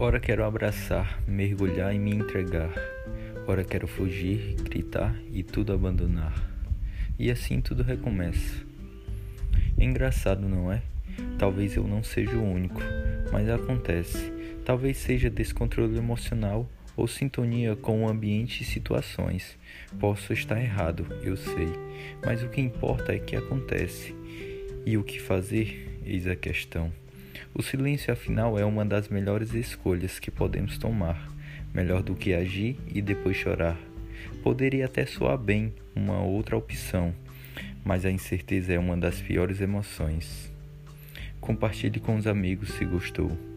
Ora quero abraçar, mergulhar e me entregar. Ora quero fugir, gritar e tudo abandonar. E assim tudo recomeça. Engraçado, não é? Talvez eu não seja o único, mas acontece. Talvez seja descontrole emocional ou sintonia com o ambiente e situações. Posso estar errado, eu sei, mas o que importa é que acontece. E o que fazer? Eis a questão. O silêncio, afinal, é uma das melhores escolhas que podemos tomar, melhor do que agir e depois chorar. Poderia até soar bem uma outra opção, mas a incerteza é uma das piores emoções. Compartilhe com os amigos se gostou.